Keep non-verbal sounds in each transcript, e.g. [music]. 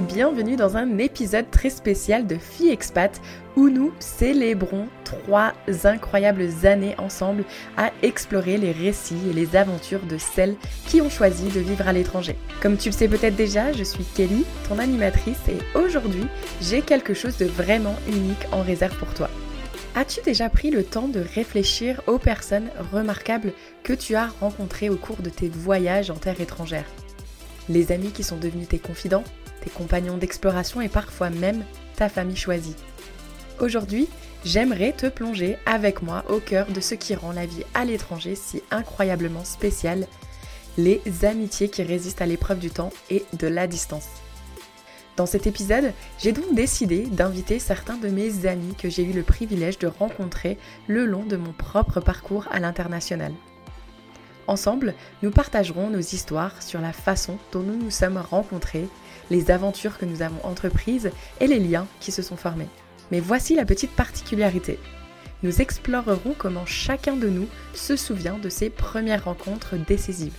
bienvenue dans un épisode très spécial de Filles Expat où nous célébrons trois incroyables années ensemble à explorer les récits et les aventures de celles qui ont choisi de vivre à l'étranger. Comme tu le sais peut-être déjà, je suis Kelly, ton animatrice et aujourd'hui j'ai quelque chose de vraiment unique en réserve pour toi. As-tu déjà pris le temps de réfléchir aux personnes remarquables que tu as rencontrées au cours de tes voyages en terre étrangère? Les amis qui sont devenus tes confidents, tes compagnons d'exploration et parfois même ta famille choisie. Aujourd'hui, j'aimerais te plonger avec moi au cœur de ce qui rend la vie à l'étranger si incroyablement spéciale, les amitiés qui résistent à l'épreuve du temps et de la distance. Dans cet épisode, j'ai donc décidé d'inviter certains de mes amis que j'ai eu le privilège de rencontrer le long de mon propre parcours à l'international. Ensemble, nous partagerons nos histoires sur la façon dont nous nous sommes rencontrés, les aventures que nous avons entreprises et les liens qui se sont formés. Mais voici la petite particularité. Nous explorerons comment chacun de nous se souvient de ses premières rencontres décisives.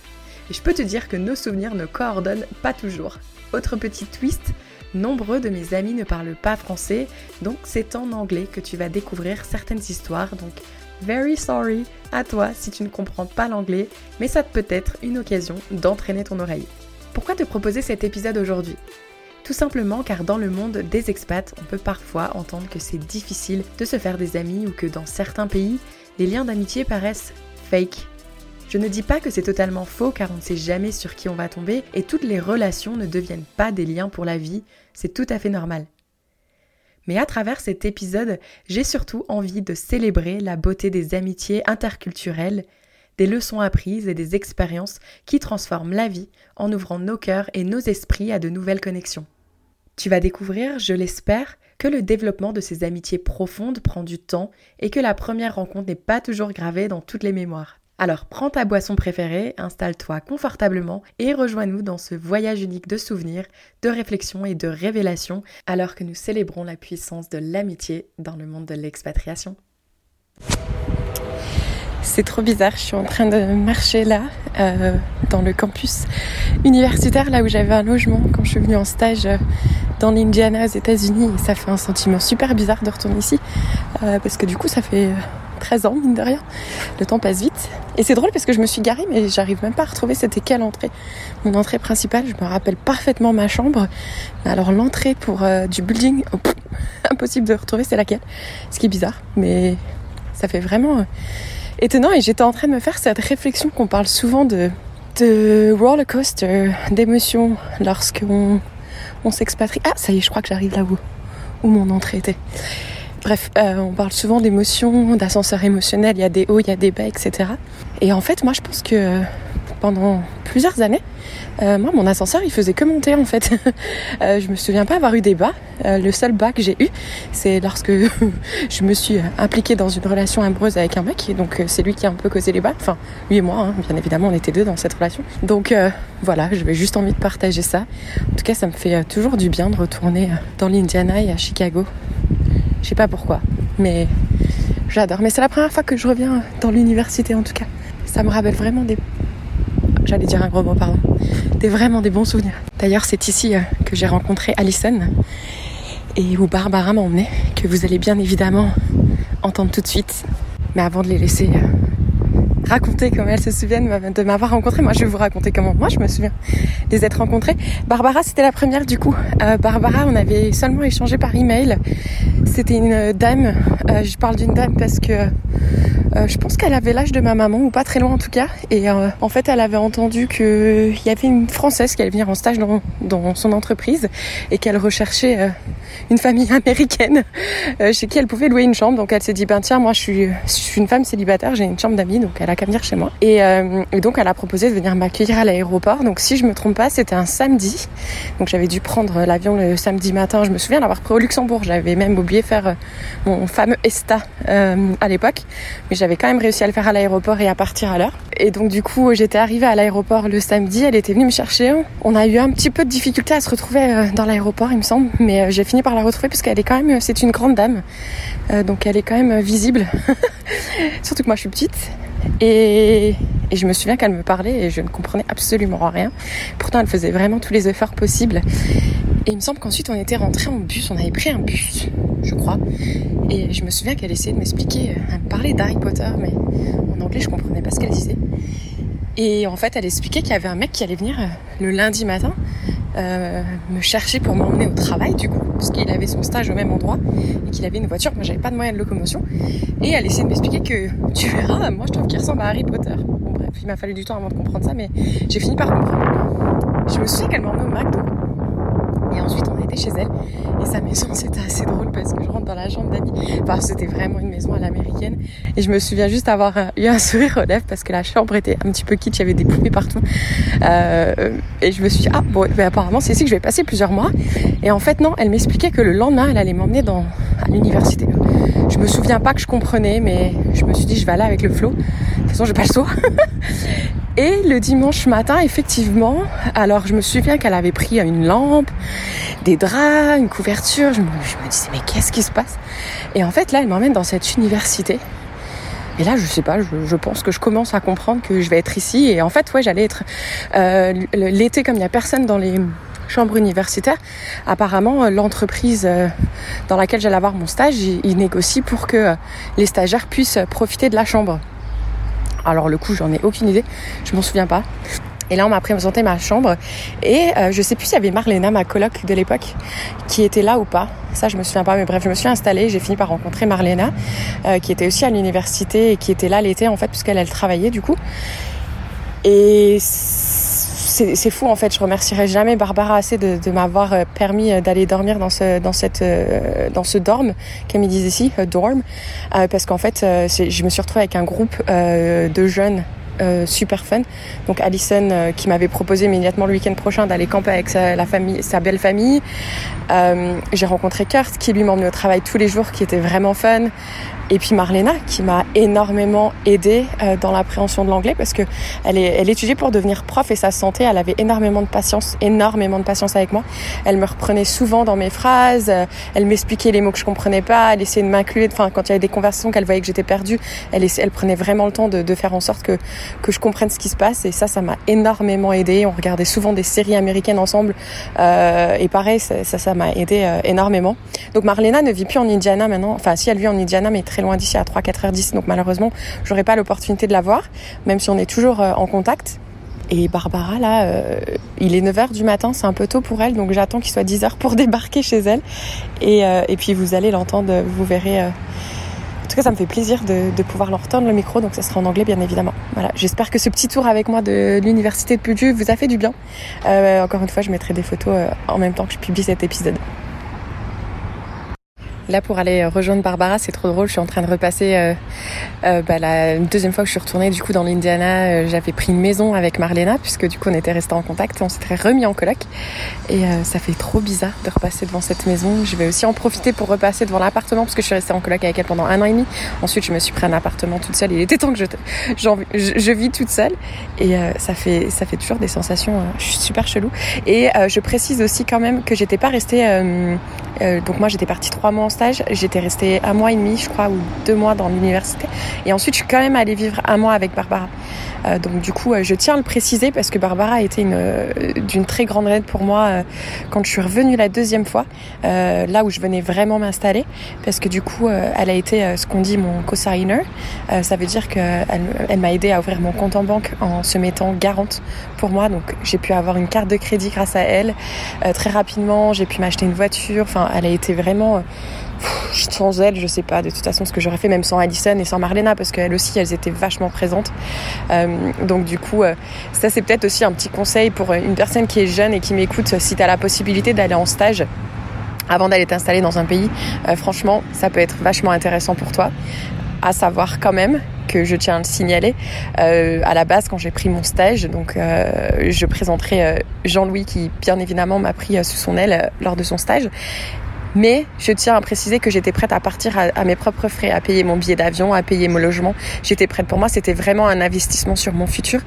Et je peux te dire que nos souvenirs ne coordonnent pas toujours. Autre petit twist, nombreux de mes amis ne parlent pas français, donc c'est en anglais que tu vas découvrir certaines histoires, donc very sorry à toi si tu ne comprends pas l'anglais, mais ça peut être une occasion d'entraîner ton oreille. Pourquoi te proposer cet épisode aujourd'hui? Tout simplement car dans le monde des expats, on peut parfois entendre que c'est difficile de se faire des amis ou que dans certains pays, les liens d'amitié paraissent fake. Je ne dis pas que c'est totalement faux car on ne sait jamais sur qui on va tomber et toutes les relations ne deviennent pas des liens pour la vie, c'est tout à fait normal. Mais à travers cet épisode, j'ai surtout envie de célébrer la beauté des amitiés interculturelles, des leçons apprises et des expériences qui transforment la vie en ouvrant nos cœurs et nos esprits à de nouvelles connexions. Tu vas découvrir, je l'espère, que le développement de ces amitiés profondes prend du temps et que la première rencontre n'est pas toujours gravée dans toutes les mémoires. Alors prends ta boisson préférée, installe-toi confortablement et rejoins-nous dans ce voyage unique de souvenirs, de réflexions et de révélations alors que nous célébrons la puissance de l'amitié dans le monde de l'expatriation. C'est trop bizarre, je suis en train de marcher là, euh, dans le campus universitaire, là où j'avais un logement quand je suis venue en stage euh, dans l'Indiana aux États-Unis. Ça fait un sentiment super bizarre de retourner ici, euh, parce que du coup ça fait 13 ans, mine de rien. Le temps passe vite. Et c'est drôle parce que je me suis garée, mais j'arrive même pas à retrouver c'était quelle entrée. Mon entrée principale, je me rappelle parfaitement ma chambre. Alors l'entrée pour du building, oh, impossible de retrouver, c'est laquelle? Ce qui est bizarre, mais ça fait vraiment étonnant. Et j'étais en train de me faire cette réflexion qu'on parle souvent de, de roller coaster, d'émotions lorsqu'on on s'expatrie. Ah, ça y est, je crois que j'arrive là où, où mon entrée était. Bref, euh, on parle souvent d'émotions, d'ascenseur émotionnel, il y a des hauts, il y a des bas, etc. Et en fait, moi, je pense que pendant plusieurs années, euh, moi, mon ascenseur, il faisait que monter en fait. [laughs] euh, je me souviens pas avoir eu des bas. Euh, le seul bas que j'ai eu, c'est lorsque [laughs] je me suis impliquée dans une relation amoureuse avec un mec. Donc, c'est lui qui a un peu causé les bas. Enfin, lui et moi, hein, bien évidemment, on était deux dans cette relation. Donc, voilà, j'avais juste envie de partager ça. En tout cas, ça me fait toujours du bien de retourner dans l'Indiana et à Chicago. Je sais pas pourquoi, mais j'adore. Mais c'est la première fois que je reviens dans l'université en tout cas. Ça me rappelle vraiment des. J'allais dire un gros mot, pardon. Des vraiment des bons souvenirs. D'ailleurs, c'est ici euh, que j'ai rencontré Alison et où Barbara m'a emmené, que vous allez bien évidemment entendre tout de suite. Mais avant de les laisser euh, raconter comment elles se souviennent de m'avoir rencontré. Moi, je vais vous raconter comment moi je me souviens les être rencontrées. Barbara, c'était la première du coup. Euh, Barbara, on avait seulement échangé par email. C'était une dame. Euh, je parle d'une dame parce que euh, je pense qu'elle avait l'âge de ma maman ou pas très loin en tout cas. Et en fait, elle avait entendu qu'il y avait une française qui allait venir en stage dans son entreprise et qu'elle recherchait une famille américaine chez qui elle pouvait louer une chambre. Donc elle s'est dit ben tiens, moi je suis, je suis une femme célibataire, j'ai une chambre d'amis, donc elle a qu'à venir chez moi. Euh, et, donc elle a proposé de venir m'accueillir à l'aéroport. Donc si je me trompe pas, c'était un samedi. Donc j'avais dû prendre l'avion le samedi matin. Je me souviens d'avoir pris au Luxembourg. J'avais même oublié faire euh, mon fameux ESTA euh, à l'époque, mais j'avais quand même réussi à le faire à l'aéroport et à partir à l'heure. Et donc du coup j'étais arrivée à l'aéroport le samedi. Elle était venue me chercher. On a eu un petit peu de difficulté à se retrouver dans l'aéroport, il me semble, mais j'ai fini par la retrouver parce qu'elle est quand même, c'est une grande dame, donc elle est quand même visible. [laughs] Surtout que moi je suis petite et, je me souviens qu'elle me parlait et je ne comprenais absolument rien. Pourtant, elle faisait vraiment tous les efforts possibles. Et il me semble qu'ensuite on était rentré en bus, on avait pris un bus, je crois. Et je me souviens qu'elle essayait de m'expliquer, euh, elle me parlait d'Harry Potter, mais en anglais je comprenais pas ce qu'elle disait. Et en fait elle expliquait qu'il y avait un mec qui allait venir euh, le lundi matin euh, me chercher pour m'emmener au travail du coup, parce qu'il avait son stage au même endroit et qu'il avait une voiture. Moi j'avais pas de moyen de locomotion. Et elle essayait de m'expliquer que tu verras, moi je trouve qu'il ressemble à Harry Potter. Bon bref, il m'a fallu du temps avant de comprendre ça, mais j'ai fini par comprendre. Je me souviens qu'elle m'emmenait au McDo et ensuite, on était chez elle. Et sa maison, [laughs] c'était assez drôle parce que je rentre dans la chambre. Enfin, c'était vraiment une maison à l'américaine. Et je me souviens juste avoir eu un sourire aux lèvres parce que la chambre était un petit peu kitsch. Il y avait des poupées partout. Euh, et je me suis dit, ah, bon, mais apparemment, c'est ici que je vais passer plusieurs mois. Et en fait, non, elle m'expliquait que le lendemain, elle allait m'emmener dans, à l'université. Je me souviens pas que je comprenais, mais je me suis dit, je vais aller avec le flot. De toute façon, j'ai pas le saut. [laughs] Et le dimanche matin, effectivement, alors je me souviens qu'elle avait pris une lampe, des draps, une couverture. Je me, disais, mais qu'est-ce qui se passe? Et en fait, là, elle m'emmène dans cette université. Et là, je sais pas, je, pense que je commence à comprendre que je vais être ici. Et en fait, ouais, j'allais être euh, l'été, comme il n'y a personne dans les chambres universitaires. Apparemment, l'entreprise euh, dans laquelle j'allais avoir mon stage, il négocie pour que les stagiaires puissent profiter de la chambre. Alors le coup, j'en ai aucune idée, je m'en souviens pas. Et là, on m'a présenté ma chambre. Et euh, je sais plus s'il y avait Marlena, ma coloc de l'époque, qui était là ou pas. Ça, je me souviens pas. Mais bref, je me suis installée. J'ai fini par rencontrer Marlena, euh, qui était aussi à l'université et qui était là l'été, en fait, puisqu'elle, elle travaillait, du coup. Et c'est fou en fait. Je remercierai jamais Barbara assez de, m'avoir euh, permis euh, d'aller dormir dans ce dans cette euh, dans ce dorm, comme ils disent ici, dorm, parce qu'en fait, je me suis retrouvée avec un groupe de jeunes super fun. Donc Alison qui m'avait proposé immédiatement le week-end prochain d'aller camper avec sa, famille, sa belle famille. J'ai rencontré Kurt qui lui m'emmenait au travail tous les jours, qui était vraiment fun. Et puis Marlena qui m'a énormément aidée euh, dans l'appréhension de l'anglais parce que elle, est, elle étudiait pour devenir prof et sa santé, elle avait énormément de patience, énormément de patience avec moi. Elle me reprenait souvent dans mes phrases, euh, elle m'expliquait les mots que je comprenais pas, elle essayait de m'inclure. Enfin, quand il y avait des conversations qu'elle voyait que j'étais perdue, elle, elle prenait vraiment le temps de, de, faire en sorte que que je comprenne ce qui se passe et ça, ça m'a énormément aidée. On regardait souvent des séries américaines ensemble euh, et pareil, ça, ça m'a aidé euh, énormément. Donc Marlena ne vit plus en Indiana maintenant. Enfin, si elle vit en Indiana, mais très loin d'ici à 3-4 heures d'ici, donc malheureusement, j'aurai pas l'opportunité de la voir, même si on est toujours euh, en contact. Et Barbara, là, euh, il est 9h du matin, c'est un peu tôt pour elle, donc j'attends qu'il soit 10h pour [laughs] débarquer chez elle. Et, euh, et puis vous allez l'entendre, vous verrez. En tout cas, ça me fait plaisir de, de pouvoir leur tendre le micro, donc ça sera en anglais, bien évidemment. Voilà, j'espère que ce petit tour avec moi de l'université de Purdue vous a fait du bien. encore une fois, je mettrai des photos en même temps que je publie cet épisode. Là, pour aller rejoindre Barbara, c'est trop drôle. Je suis en train de repasser euh, euh, bah, la deuxième fois que je suis retournée du coup dans l'Indiana. Euh, j'avais pris une maison avec Marlena puisque du coup on était resté en contact. On s'était remis en coloc et ça fait trop bizarre de repasser devant cette maison. Je vais aussi en profiter pour repasser devant l'appartement parce que je suis restée en coloc avec elle pendant un an et demi. Ensuite, je me suis pris un appartement toute seule. Il était temps que je je, vis toute seule et ça fait ça fait toujours des sensations. je suis super chelou. Et je précise aussi quand même que j'étais pas restée. donc moi j'étais partie trois mois J'étais restée un mois et demi, je crois, ou deux mois dans l'université. Et ensuite, je suis quand même allée vivre un mois avec Barbara. Euh, donc du coup, euh, je tiens à le préciser parce que Barbara a été euh, d'une très grande aide pour moi quand je suis revenue la deuxième fois, là où je venais vraiment m'installer, parce que du coup, elle a été ce qu'on dit mon co-signer. ça veut dire qu'elle elle, m'a aidé à ouvrir mon compte en banque en se mettant garante pour moi. Donc j'ai pu avoir une carte de crédit grâce à elle très rapidement. J'ai pu m'acheter une voiture. Enfin, elle a été vraiment sans elle, je sais pas de toute façon ce que j'aurais fait, même sans Alison et sans Marlena, parce qu'elles aussi, elles étaient vachement présentes. Euh, donc du coup, euh, ça c'est peut-être aussi un petit conseil pour une personne qui est jeune et qui m'écoute, si tu as la possibilité d'aller en stage avant d'aller t'installer dans un pays, euh, franchement, ça peut être vachement intéressant pour toi. À savoir quand même que je tiens à le signaler, à la base quand j'ai pris mon stage, donc je présenterai Jean-Louis qui bien évidemment m'a pris sous son aile lors de son stage Mais je tiens à préciser que j'étais prête à partir à, mes propres frais, à payer mon billet d'avion, à payer mon logement. J'étais prête. Pour moi, c'était vraiment un investissement sur mon futur.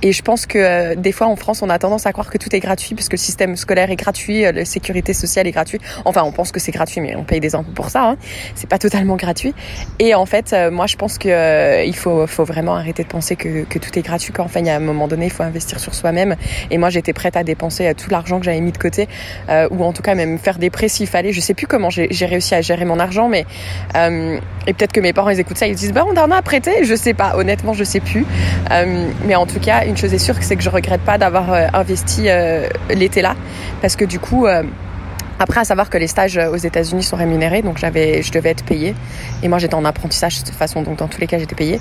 Et je pense que euh, des fois en France, on a tendance à croire que tout est gratuit puisque le système scolaire est gratuit, euh, la sécurité sociale est gratuite. Enfin, on pense que c'est gratuit, mais on paye des impôts pour ça. Hein. C'est pas totalement gratuit. Et en fait, euh, moi, je pense que il faut, vraiment arrêter de penser que, que tout est gratuit. Quand enfin, il y a un moment donné, il faut investir sur soi-même. Et moi, j'étais prête à dépenser tout l'argent que j'avais mis de côté, ou en tout cas même faire des prêts s'il fallait. Plus comment j'ai réussi à gérer mon argent, mais et peut-être que mes parents ils écoutent ça, ils disent bah on en a prêté. Je sais pas. Honnêtement, je sais plus. mais en tout cas, une chose est sûre, c'est que je regrette pas d'avoir investi l'été là, parce que du coup, euh, après, à savoir que les stages aux États-Unis sont rémunérés, donc j'avais, je devais être payée. Et moi, j'étais en apprentissage de toute façon, donc dans tous les cas, j'étais payée.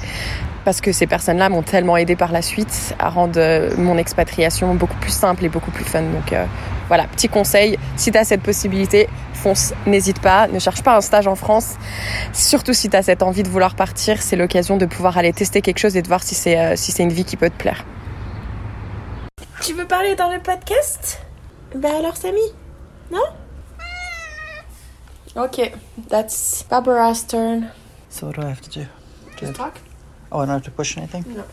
Parce que ces personnes-là m'ont tellement aidé par la suite à rendre euh, mon expatriation beaucoup plus simple et beaucoup plus fun. Donc euh, voilà, petit conseil, si tu as cette possibilité, fonce, n'hésite pas, ne cherche pas un stage en France. Surtout si tu as cette envie de vouloir partir, c'est l'occasion de pouvoir aller tester quelque chose et de voir si c'est si c'est une vie qui peut te plaire. Tu veux parler dans le podcast? Ben alors Samy Non? Ok, that's Barbara's turn. So what do I have to do? Just talk. Oh, I don't have to push anything? No.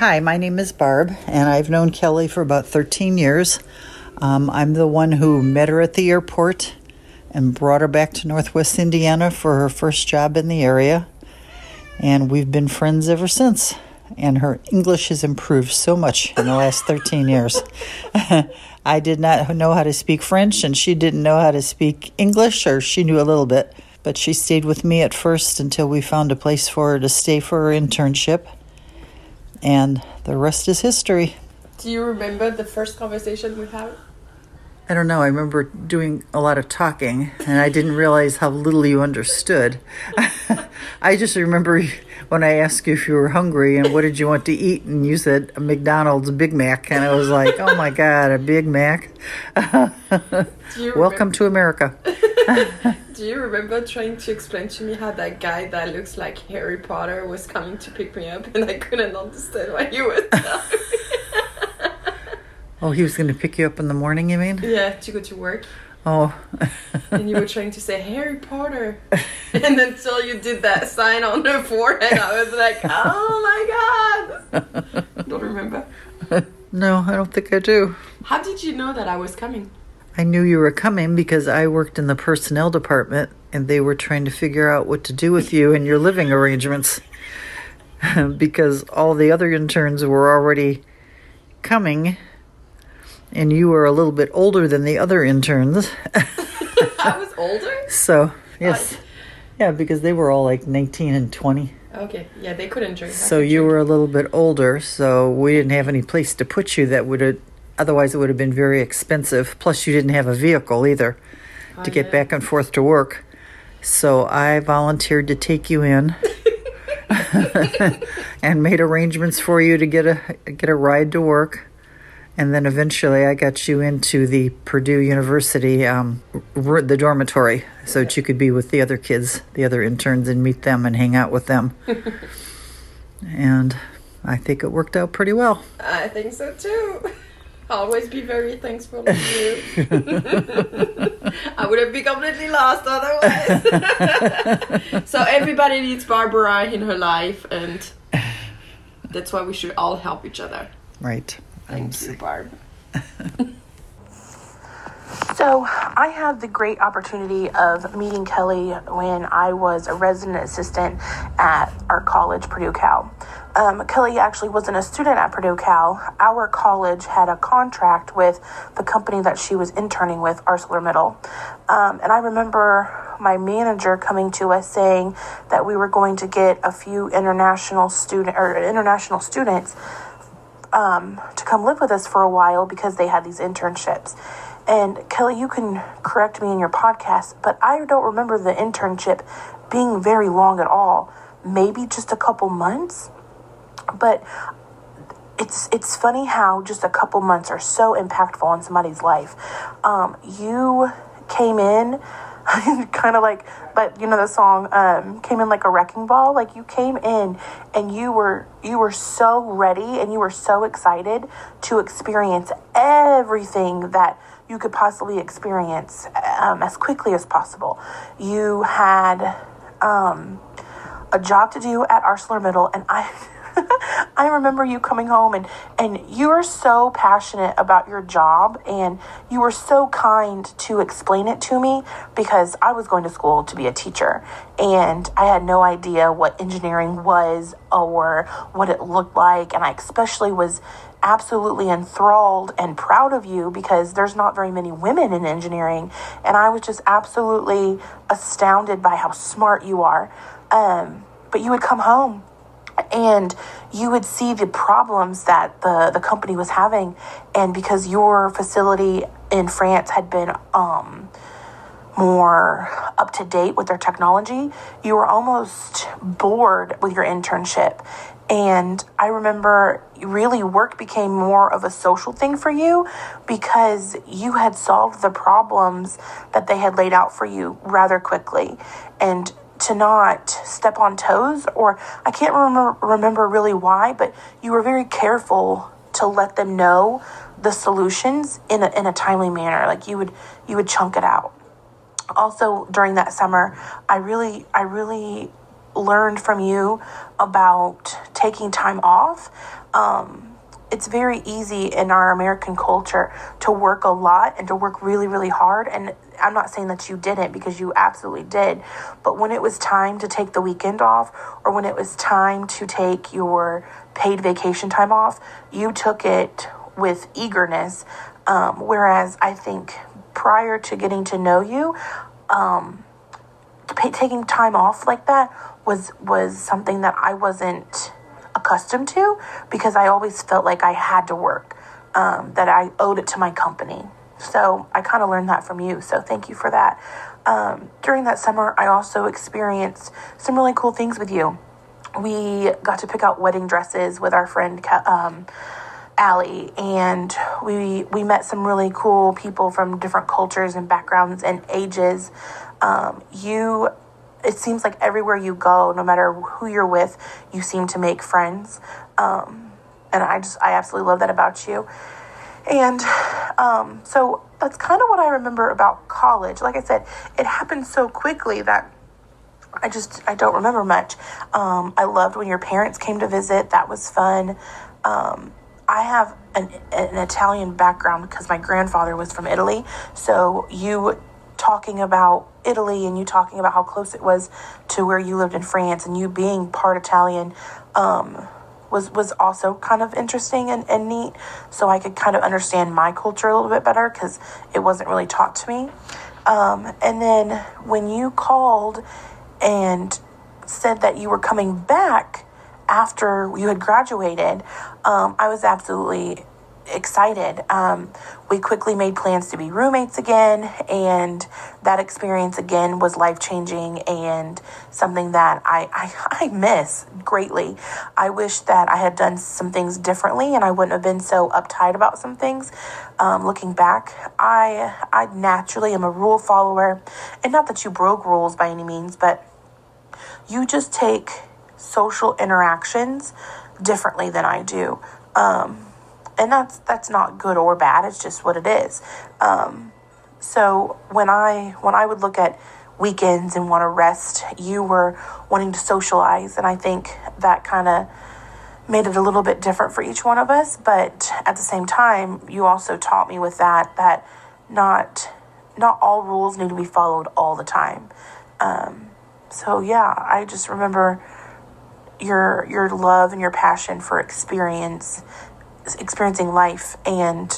Hi, my name is Barb, and I've known Kelly for about 13 years. Um, I'm the one who met her at the airport and brought her back to Northwest Indiana for her first job in the area. And we've been friends ever since and her English has improved so much in the last 13 years. [laughs] I did not know how to speak French, and she didn't know how to speak English, or she knew a little bit. But she stayed with me at first until we found a place for her to stay for her internship. And the rest is history. Do you remember the first conversation we had? I don't know. I remember doing a lot of talking, and I didn't realize how little you understood. [laughs] I just remember when I asked you if you were hungry and what did you want to eat, and you said a McDonald's Big Mac, and I was like, oh my God, a Big Mac. [laughs] Welcome to America. [laughs] Do you remember trying to explain to me how that guy that looks like Harry Potter was coming to pick me up, and I couldn't understand why he was [laughs] telling me? oh, he was going to pick you up in the morning, you mean? Yeah, to go to work. Oh. [laughs] and you were trying to say Harry Potter. [laughs] and until you did that sign on the forehead, I was like, oh my god. Don't remember? No, I don't think I do. How did you know that I was coming? I knew you were coming because I worked in the personnel department and they were trying to figure out what to do with you and your living arrangements. [laughs] because all the other interns were already coming and you were a little bit older than the other interns. [laughs] I was older? So, yes. Yeah, because they were all like 19 and 20. Okay, yeah, they couldn't drink. So you drink. were a little bit older, so we didn't have any place to put you that would have, otherwise, it would have been very expensive. Plus, you didn't have a vehicle either oh, to get yeah. back and forth to work. So I volunteered to take you in. [laughs] and made arrangements for you to get a get a ride to work and then eventually I got you into the Purdue University, um, the dormitory, so that you could be with the other kids, the other interns, and meet them and hang out with them. [laughs] and I think it worked out pretty well. I think so too. Always be very thankful to you. [laughs] I would have been completely lost otherwise. [laughs] so everybody needs Barbara in her life, and that's why we should all help each other. Right. Thank you, Barb. [laughs] So, I had the great opportunity of meeting Kelly when I was a resident assistant at our college, Purdue Cal. Um, Kelly actually wasn't a student at Purdue Cal. Our college had a contract with the company that she was interning with, ArcelorMittal. Um, and I remember my manager coming to us saying that we were going to get a few international student or international students um, to come live with us for a while because they had these internships. And Kelly, you can correct me in your podcast, but I don't remember the internship being very long at all. Maybe just a couple months. But it's it's funny how just a couple months are so impactful on somebody's life. Um, you came in [laughs] kind of like but you know the song um, came in like a wrecking ball like you came in and you were you were so ready and you were so excited to experience everything that you could possibly experience um, as quickly as possible. You had um, a job to do at ArcelorMittal, and I. [laughs] [laughs] I remember you coming home and, and you were so passionate about your job and you were so kind to explain it to me because I was going to school to be a teacher and I had no idea what engineering was or what it looked like. And I especially was absolutely enthralled and proud of you because there's not very many women in engineering. And I was just absolutely astounded by how smart you are. Um, but you would come home and you would see the problems that the, the company was having. And because your facility in France had been um, more up to date with their technology, you were almost bored with your internship. And I remember really work became more of a social thing for you because you had solved the problems that they had laid out for you rather quickly. And to not step on toes, or I can't remember, remember really why, but you were very careful to let them know the solutions in a, in a timely manner. Like you would, you would chunk it out. Also during that summer, I really, I really learned from you about taking time off. Um, it's very easy in our American culture to work a lot and to work really, really hard. And I'm not saying that you didn't because you absolutely did. But when it was time to take the weekend off or when it was time to take your paid vacation time off, you took it with eagerness. Um, whereas I think prior to getting to know you, um, taking time off like that was was something that I wasn't accustomed to because I always felt like I had to work, um, that I owed it to my company. So I kind of learned that from you. So thank you for that. Um, during that summer, I also experienced some really cool things with you. We got to pick out wedding dresses with our friend um, Allie, and we we met some really cool people from different cultures and backgrounds and ages. Um, you it seems like everywhere you go, no matter who you're with, you seem to make friends. Um, and I just, I absolutely love that about you. And um, so that's kind of what I remember about college. Like I said, it happened so quickly that I just, I don't remember much. Um, I loved when your parents came to visit, that was fun. Um, I have an, an Italian background because my grandfather was from Italy. So you talking about Italy and you talking about how close it was to where you lived in France and you being part Italian um, was was also kind of interesting and, and neat. So I could kind of understand my culture a little bit better because it wasn't really taught to me. Um, and then when you called and said that you were coming back after you had graduated, um, I was absolutely excited. Um, we quickly made plans to be roommates again, and that experience again was life changing and something that I, I, [laughs] I miss greatly. I wish that I had done some things differently and I wouldn't have been so uptight about some things. Um, looking back, I I naturally am a rule follower, and not that you broke rules by any means, but you just take social interactions differently than I do. Um, and that's that's not good or bad. It's just what it is. Um, so when I when I would look at weekends and want to rest, you were wanting to socialize, and I think that kind of made it a little bit different for each one of us. But at the same time, you also taught me with that that not not all rules need to be followed all the time. Um, so yeah, I just remember your your love and your passion for experience experiencing life and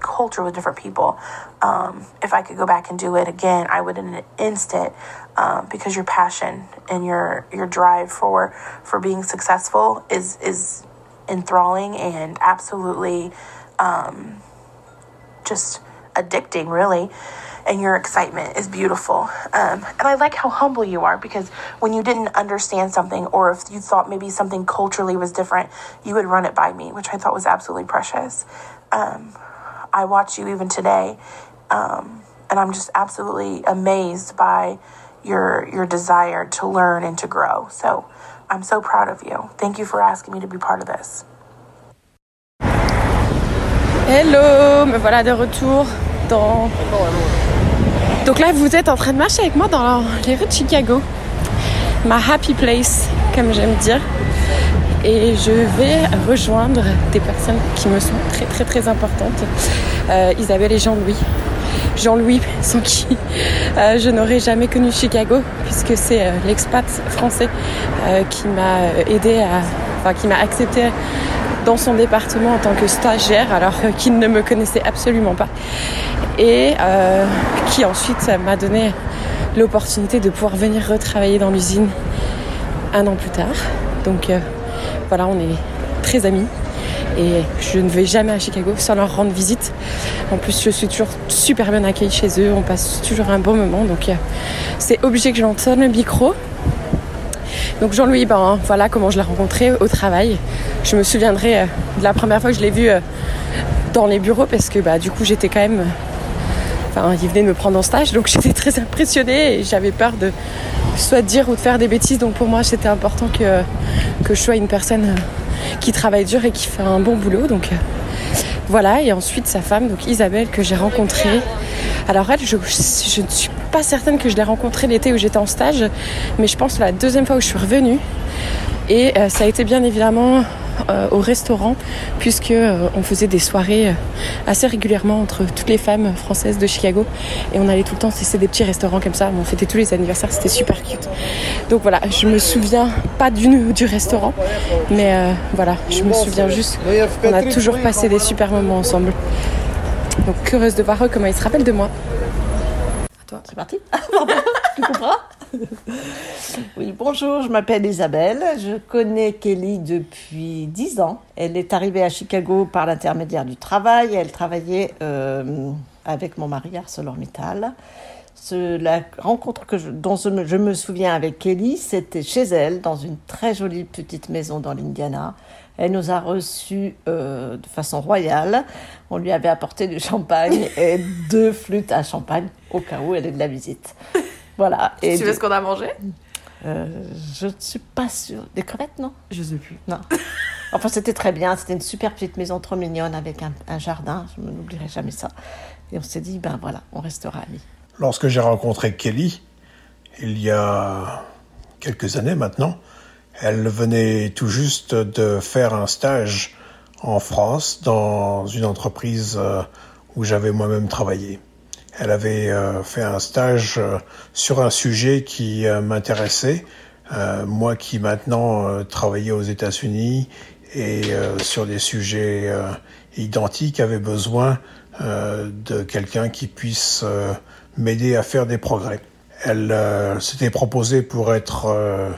culture with different people. Um, if I could go back and do it again, I would in an instant um, because your passion and your your drive for for being successful is is enthralling and absolutely um, just addicting, really and your excitement is beautiful. Um, and I like how humble you are because when you didn't understand something or if you thought maybe something culturally was different, you would run it by me, which I thought was absolutely precious. Um, I watch you even today, um, and I'm just absolutely amazed by your your desire to learn and to grow. So I'm so proud of you. Thank you for asking me to be part of this. Hello, me voilà de retour dans Donc là, vous êtes en train de marcher avec moi dans les rues de Chicago. Ma happy place, comme j'aime dire. Et je vais rejoindre des personnes qui me sont très très très importantes. Euh, Isabelle et Jean-Louis. Jean-Louis, sans qui euh, je n'aurais jamais connu Chicago, puisque c'est euh, l'expat français qui m'a aidé à, enfin qui m'a accepté dans son département en tant que stagiaire, alors qu'il ne me connaissait absolument pas, et qui ensuite m'a donné l'opportunité de pouvoir venir retravailler dans l'usine un an plus tard. Donc voilà, on est très amis et je ne vais jamais à Chicago sans leur rendre visite. En plus, je suis toujours super bien accueillie chez eux, on passe toujours un bon moment, donc euh, c'est obligé que je l'entende le micro. Donc Jean-Louis, ben voilà comment je l'ai rencontré au travail. Je me souviendrai euh, de la première fois que je l'ai vu euh, dans les bureaux parce que bah du coup j'étais quand même Enfin, il venait de me prendre en stage, donc [laughs] j'étais très impressionnée et j'avais peur de soit dire ou de faire des bêtises. Donc pour moi, c'était important que, que je sois une personne qui travaille dur et qui fait un bon boulot. Euh, voilà, et ensuite sa femme, donc Isabelle, que j'ai rencontrée. Alors elle, je, ne suis pas certaine que je l'ai rencontrée l'été où j'étais en stage, mais je pense la deuxième fois où je suis revenue. Et euh, ça a été bien évidemment euh, au restaurant puisque euh, on faisait des soirées assez régulièrement entre toutes les femmes françaises de Chicago et on allait tout le temps tester des petits restaurants comme ça. On fêtait tous les anniversaires, c'était super cute. Donc voilà, je me souviens pas du, restaurant, mais voilà, je me souviens juste qu'on a toujours passé des super moments ensemble. Donc heureuse de voir comment ils se rappellent de moi. toi, c'est parti. [laughs] tu comprends [laughs] oui, bonjour, je m'appelle Isabelle. Je connais Kelly depuis 10 ans. Elle est arrivée à Chicago par l'intermédiaire du travail. Elle travaillait euh, avec mon mari ArcelorMittal. la rencontre que je, dont je me, souviens avec Kelly, c'était chez elle, dans une très jolie petite maison dans l'Indiana. Elle nous a reçus euh, de façon royale. On lui avait apporté du champagne et [laughs] deux flûtes à champagne au cas où elle ait de la visite. Voilà. Et tu sais ce qu'on a mangé? Euh, Je ne suis pas sûre. Des crevettes, non? Je sais plus. Non. [laughs] Enfin, c'était très bien. C'était une super petite maison trop mignonne avec un, jardin. Je ne m'oublierai jamais ça. Et on s'est dit, ben voilà, on restera amis. Lorsque j'ai rencontré Kelly, il y a quelques années maintenant, elle venait tout juste de faire un stage en France dans une entreprise euh, où j'avais moi-même travaillé. Elle avait euh, fait un stage euh, sur un sujet qui euh, m'intéressait, moi qui maintenant travaillais aux États-Unis et sur des sujets identiques avait besoin de quelqu'un qui puisse m'aider à faire des progrès. Elle s'était proposée pour être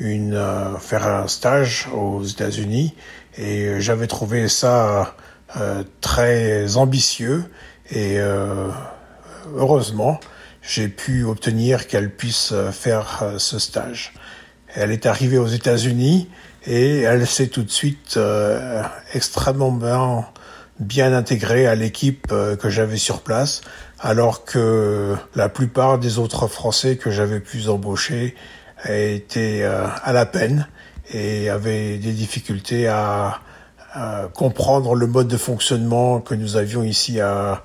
une faire un stage aux États-Unis et j'avais trouvé ça très ambitieux et heureusement, j'ai pu obtenir qu'elle puisse euh, faire euh, ce stage. Elle est arrivée aux États-Unis et elle s'est tout de suite euh, extrêmement bien, bien intégrée à l'équipe que j'avais sur place, alors que la plupart des autres Français que j'avais pu embaucher étaient à la peine et avaient des difficultés à, à comprendre le mode de fonctionnement que nous avions ici à,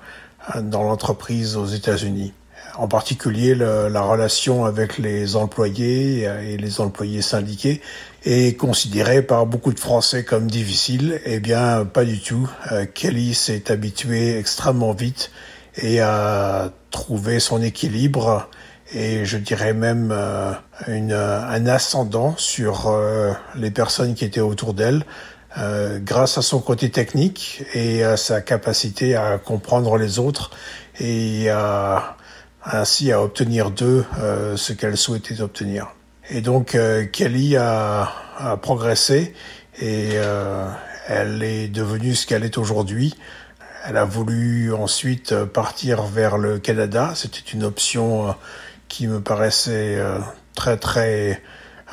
dans l'entreprise aux États-Unis. En particulier, la relation avec les employés et les employés syndiqués est considérée par beaucoup de Français comme difficile. Eh bien, pas du tout. Euh, Kelly s'est habitué extrêmement vite et a trouvé son équilibre et je dirais même euh, une, un ascendant sur euh, les personnes qui étaient autour d'elle euh, grâce à son côté technique et à sa capacité à comprendre les autres et ainsi à obtenir d'eux euh, ce qu'elle souhaitait obtenir. Et donc euh, Kelly a, progressé et elle est devenue ce qu'elle est aujourd'hui. Elle a voulu ensuite partir vers le Canada. C'était une option qui me paraissait très très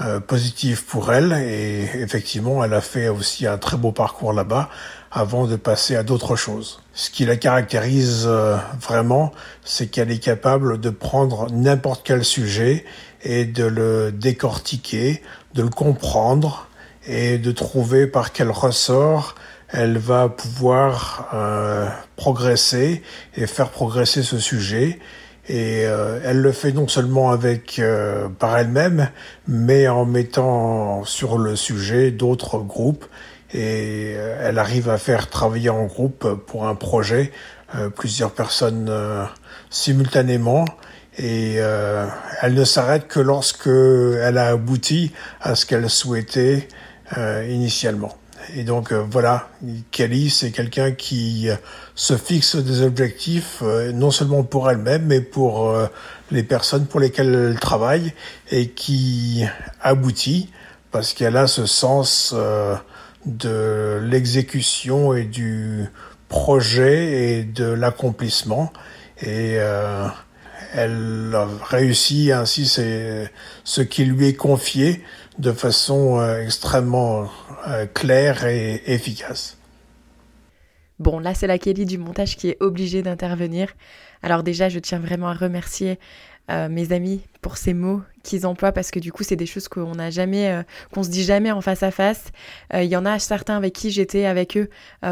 euh, positive pour elle et effectivement elle a fait aussi un très beau parcours là-bas avant de passer à d'autres choses. Ce qui la caractérise euh, vraiment, c'est qu'elle est capable de prendre n'importe quel sujet et de le décortiquer, de le comprendre et de trouver par quel ressort elle va pouvoir euh, progresser et faire progresser ce sujet Et elle le fait non seulement avec par elle-même, mais en mettant sur le sujet d'autres groupes. Et elle arrive à faire travailler en groupe pour un projet plusieurs personnes simultanément et euh, elle ne s'arrête que lorsque elle a abouti à ce qu'elle souhaitait euh, initialement. Et donc euh, voilà, Kelly, c'est quelqu'un qui se fixe des objectifs non seulement pour elle-même, mais pour les personnes pour lesquelles elle travaille et qui aboutit parce qu'elle a ce sens de l'exécution et du projet et de l'accomplissement. Et elle réussit ainsi ce qui lui est confié de façon euh, extrêmement euh, claire et efficace. Bon, là c'est la Kelly du montage qui est obligée d'intervenir. Alors déjà, je tiens vraiment à remercier euh, mes amis pour ces mots qu'ils emploient parce que du coup c'est des choses qu'on n'a jamais euh, qu'on se dit jamais en face à face. Euh, il y en a certains avec qui j'étais avec eux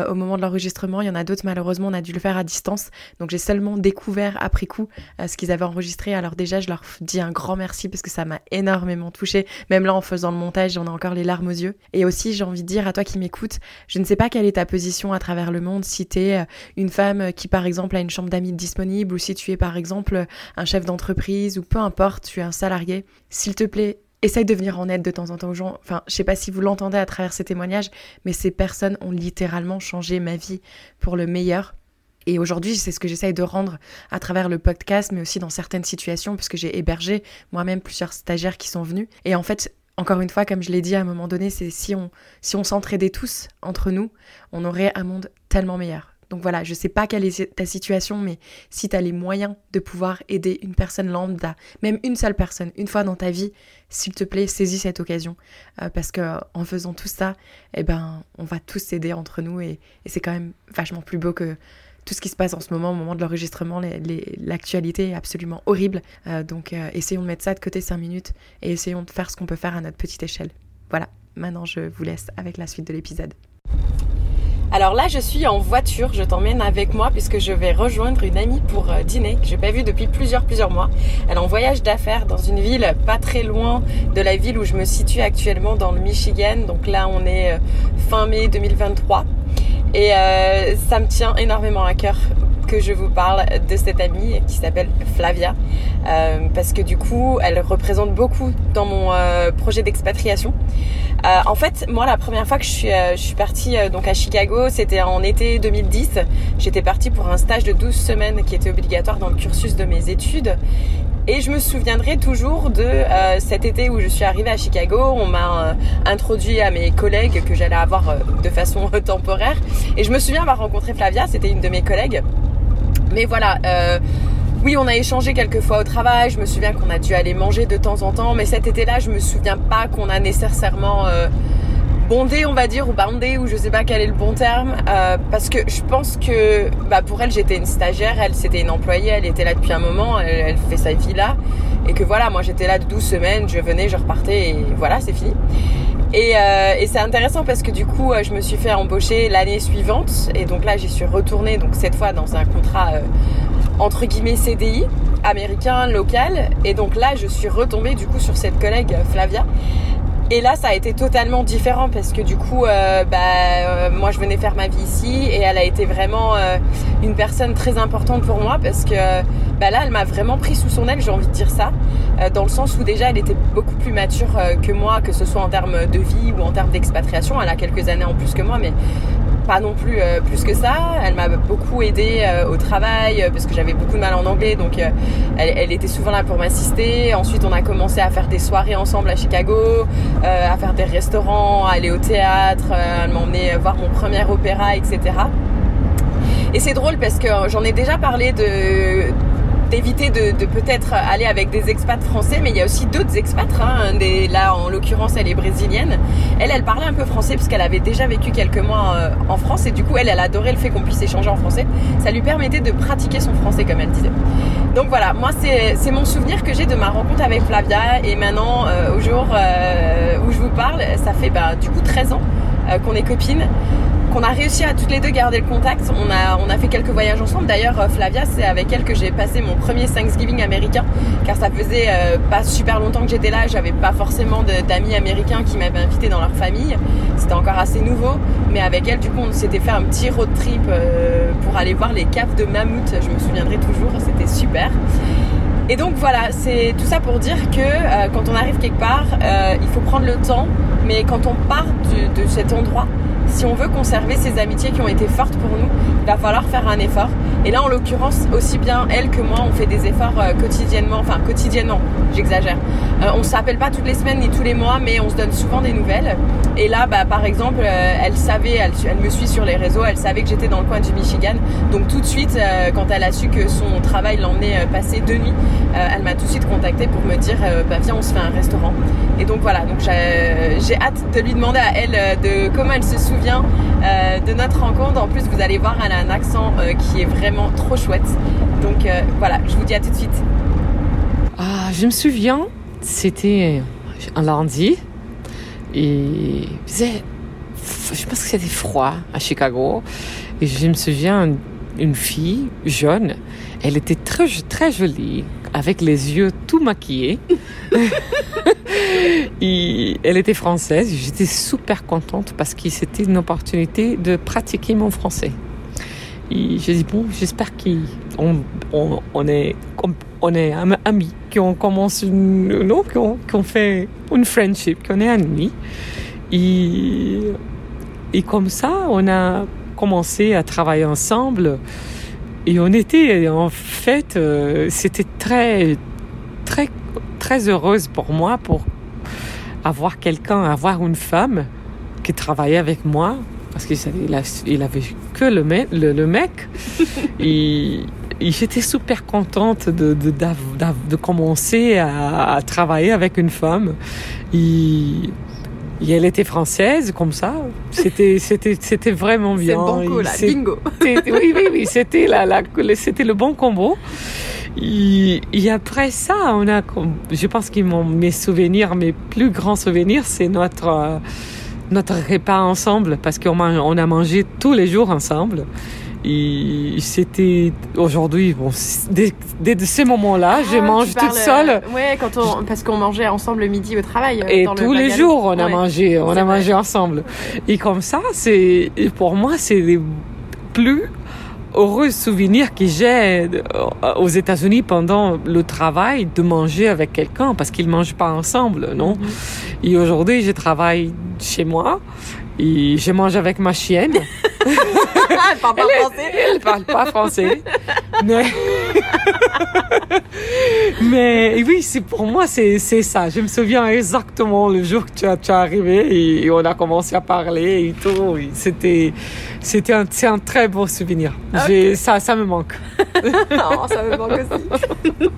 au moment de l'enregistrement. Il y en a d'autres malheureusement on a dû le faire à distance. Donc j'ai seulement découvert après coup ce qu'ils avaient enregistré. Alors déjà je leur dis un grand merci parce que ça m'a énormément touché même là en faisant le montage j'en ai encore les larmes aux yeux. Et aussi j'ai envie de dire à toi qui m'écoutes je ne sais pas quelle est ta position à travers le monde. Si tu es une femme qui par exemple a une chambre d'amis disponible ou si tu es par exemple un chef d'entreprise ou peu importe tu es un salarié, s'il te plaît, essaye de venir en aide de temps en temps aux gens. Enfin, je sais pas si vous l'entendez à travers ces témoignages, mais ces personnes ont littéralement changé ma vie pour le meilleur. Et aujourd'hui, c'est ce que j'essaye de rendre à travers le podcast, mais aussi dans certaines situations, parce que j'ai hébergé moi-même plusieurs stagiaires qui sont venus. Et en fait, encore une fois, comme je l'ai dit à un moment donné, c'est si on, si on tous entre nous, on aurait un monde tellement meilleur. Donc voilà, je sais pas quelle est ta situation, mais si tu as les moyens de pouvoir aider une personne lambda, même une seule personne, une fois dans ta vie, s'il te plaît, saisis cette occasion. Euh, parce que en faisant tout ça, eh ben, on va tous s'aider entre nous et, c'est quand même vachement plus beau que tout ce qui se passe en ce moment, au moment de l'enregistrement, l'actualité est absolument horrible. Euh, donc euh, essayons de mettre ça de côté 5 minutes et essayons de faire ce qu'on peut faire à notre petite échelle. Voilà, maintenant je vous laisse avec la suite de l'épisode. Alors là, je suis en voiture, je t'emmène avec moi puisque je vais rejoindre une amie pour euh, dîner que j'ai pas vue depuis plusieurs plusieurs mois. Elle est en voyage d'affaires dans une ville pas très loin de la ville où je me situe actuellement dans le Michigan. Donc là, on est euh, fin mai 2023 et euh, ça me tient énormément à cœur que je vous parle de cette amie qui s'appelle Flavia parce que du coup elle représente beaucoup dans mon projet d'expatriation euh, en fait, moi, la première fois que je suis, euh, partie euh, donc à Chicago, c'était en été 2010. J'étais partie pour un stage de 12 semaines qui était obligatoire dans le cursus de mes études. Et je me souviendrai toujours de cet été où je suis arrivée à Chicago. On m'a introduit à mes collègues que j'allais avoir de façon [laughs] temporaire. Et je me souviens avoir rencontré Flavia, c'était une de mes collègues. Mais voilà, oui, on a échangé quelques fois au travail. Je me souviens qu'on a dû aller manger de temps en temps. Mais cet été-là, je me souviens pas qu'on a nécessairement euh, bondé, on va dire, ou bandé, ou je sais pas quel est le bon terme. Euh, parce que je pense que bah, pour elle, j'étais une stagiaire. Elle, c'était une employée. Elle était là depuis un moment. Elle, fait sa vie là. Et que voilà, moi, j'étais là de 12 semaines. Je venais, je repartais. Et voilà, c'est fini. Et, euh, et c'est intéressant parce que du coup, je me suis fait embaucher l'année suivante. Et donc là, j'y suis retournée. Donc cette fois dans un contrat entre guillemets CDI américain local et donc là je suis retombée du coup sur cette collègue Flavia et là ça a été totalement différent parce que du coup euh, bah, euh, moi je venais faire ma vie ici et elle a été vraiment euh, une personne très importante pour moi parce que bah, là elle m'a vraiment pris sous son aile j'ai envie de dire ça dans le sens où déjà elle était beaucoup plus mature que moi que ce soit en termes de vie ou en termes d'expatriation. Elle a quelques années en plus que moi mais pas non plus euh, plus que ça. Elle m'a beaucoup aidé euh, au travail euh, parce que j'avais beaucoup de mal en anglais, donc elle, était souvent là pour m'assister. Ensuite, on a commencé à faire des soirées ensemble à Chicago, à faire des restaurants, à aller au théâtre. elle voir mon premier opéra, etc. Et c'est drôle parce que j'en ai déjà parlé de d'éviter de, peut-être aller avec des expats français, mais il y a aussi d'autres expats. Hein, là, en l'occurrence, elle est brésilienne. Elle, elle parlait un peu français parce qu'elle avait déjà vécu quelques mois euh, en France et du coup, elle, elle adorait le fait qu'on puisse échanger en français. Ça lui permettait de pratiquer son français, comme elle disait. Donc voilà, moi, c'est mon souvenir que j'ai de ma rencontre avec Flavia et maintenant, euh, au jour euh, où je vous parle, ça fait bah, du coup 13 ans qu'on est copines qu'on a réussi à toutes les deux garder le contact. On a, fait quelques voyages ensemble. D'ailleurs, euh, Flavia, c'est avec elle que j'ai passé mon premier Thanksgiving américain, car ça faisait euh, pas super longtemps que j'étais là. J'avais pas forcément d'amis américains qui m'avaient invité dans leur famille. C'était encore assez nouveau. Mais avec elle, du coup, on s'était fait un petit road trip euh, pour aller voir les caves de mammouth. Je me souviendrai toujours. C'était super. Et donc voilà, c'est tout ça pour dire que quand on arrive quelque part, il faut prendre le temps, mais quand on part de cet endroit, si on veut conserver ces amitiés qui ont été fortes pour nous, il va falloir faire un effort. Et là, en l'occurrence, aussi bien elle que moi, on fait des efforts euh, quotidiennement, enfin quotidiennement, j'exagère. Euh, on s'appelle pas toutes les semaines ni tous les mois, mais on se donne souvent des nouvelles. Et là, bah, par exemple, euh, elle savait, elle, me suit sur les réseaux, elle savait que j'étais dans le coin du Michigan. Donc tout de suite, quand elle a su que son travail l'emmenait passer deux nuits, elle m'a tout de suite contacté pour me dire, bah viens, on se fait un restaurant. Et donc voilà, donc j'ai hâte de lui demander à elle de comment elle se souvient de notre rencontre. En plus, vous allez voir, elle a un accent qui est vraiment trop chouette. Donc voilà, je vous dis à tout de suite. Ah, je me souviens, c'était un lundi et je pense que c'était froid à Chicago. Et je me souviens, une fille jeune, elle était très, très jolie, avec les yeux tout maquillés. [laughs] et elle était française. J'étais super contente parce que c'était une opportunité de pratiquer mon français. Et j'ai dit, bon, j'espère qu'on on, on est, on est amis, qu'on commence non, qu'on qu fait une friendship, qu'on est amis. Et, et comme ça, on a commencé à travailler ensemble. Et on était, en fait, euh, c'était très, très, très heureuse pour moi pour avoir quelqu'un, avoir une femme qui travaillait avec moi parce qu'il il avait que le mec, le, le mec. [laughs] et, et j'étais super contente de, de, de, de commencer à, à, travailler avec une femme. Et, et, elle était française, comme ça. C'était, [laughs] c'était, c'était vraiment bien. C'est bon coup, là, bingo. [laughs] oui, oui, oui, c'était la, la, c'était le bon combo. Et, et, après ça, on a, je pense que mes souvenirs, mes plus grands souvenirs, c'est notre, notre repas ensemble parce qu'on on a mangé tous les jours ensemble. Et c'était aujourd'hui, bon, dès, dès ces moments-là, ah, je mange toute seule. Euh, ouais, quand on, parce qu'on mangeait ensemble le midi au travail. Euh, Et dans tous le les jours, on a ouais. mangé, on a mangé ensemble. Et comme ça, c'est, pour moi, c'est plus heureux souvenirs que j'ai aux États-Unis pendant le travail de manger avec quelqu'un parce qu'ils mangent pas ensemble, non? -hmm. Et aujourd'hui, je travaille chez moi et je mange avec ma chienne. [laughs] elle parle pas elle français. Elle parle pas français. mais, [laughs] mais oui, c'est pour moi c'est ça. Je me souviens exactement le jour que tu as tu es arrivé et on a commencé à parler et tout. C'était c'était un un très beau souvenir. Okay. Ça ça me manque. [laughs] non, ça me manque aussi. [laughs]